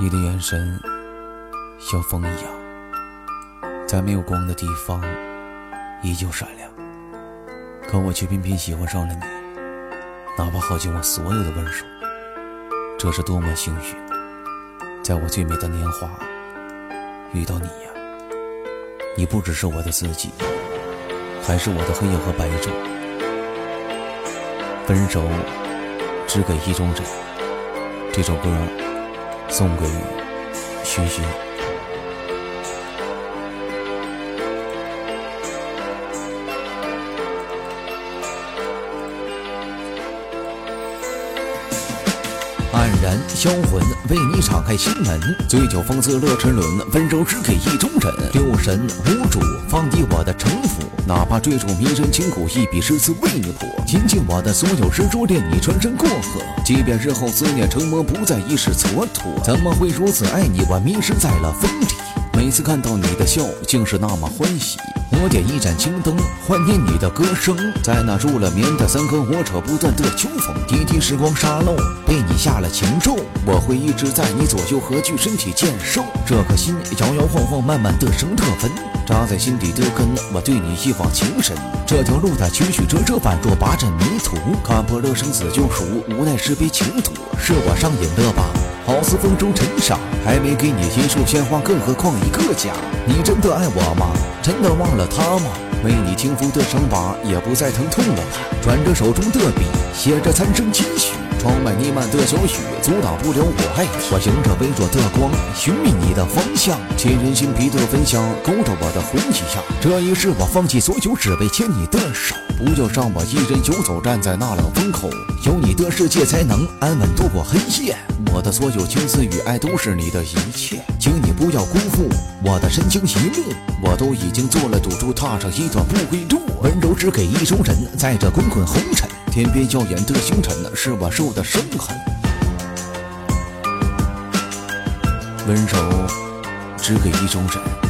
你的眼神像风一样，在没有光的地方依旧闪亮，可我却偏偏喜欢上了你，哪怕耗尽我所有的温柔。这是多么幸运，在我最美的年华遇到你呀！你不只是我的自己，还是我的黑夜和白昼。分手只给意中人，这首歌。送给徐徐。黯然销魂，为你敞开心门。醉酒风肆乐沉沦，温柔只给意中人。六神无主，放低我的城府，哪怕追逐迷人情苦，一笔诗词为你谱。倾尽我的所有执着，恋你穿山过河。即便日后思念成魔，不再一世蹉跎，怎么会如此爱你？我迷失在了风里。每次看到你的笑，竟是那么欢喜。我点一盏青灯，怀念你的歌声。在那入了眠的三更，我扯不断的秋风，滴滴时光沙漏，被你下了情咒。我会一直在你左右，何惧身体渐瘦？这颗心摇摇晃晃，慢慢的生特分，扎在心底的根。我对你一往情深，这条路它曲曲折折，宛若八阵迷途。看破了生死救赎，无奈是被情毒，是我上瘾了吧？好似风中尘沙，还没给你一束鲜花，更何况一个家？你真的爱我吗？真的忘了他吗？为你听风的伤疤，也不再疼痛了吧？转着手中的笔，写着残生期许。窗外弥漫的小雨，阻挡不了我爱你。我迎着微弱的光，寻觅你的方向。沁人心脾的芬香，勾着我的魂一样。这一世我放弃所有，只为牵你的手。不要让我一人游走，站在那冷风口。有你的世界，才能安稳度过黑夜。我的所有情思与爱都是你的一切，请你不要辜负我的深情一幕。我都已经做了赌注，踏上一段不归路。温柔只给意中人，在这滚滚红尘，天边耀眼的星辰，是我受的伤痕。温柔只给意中人。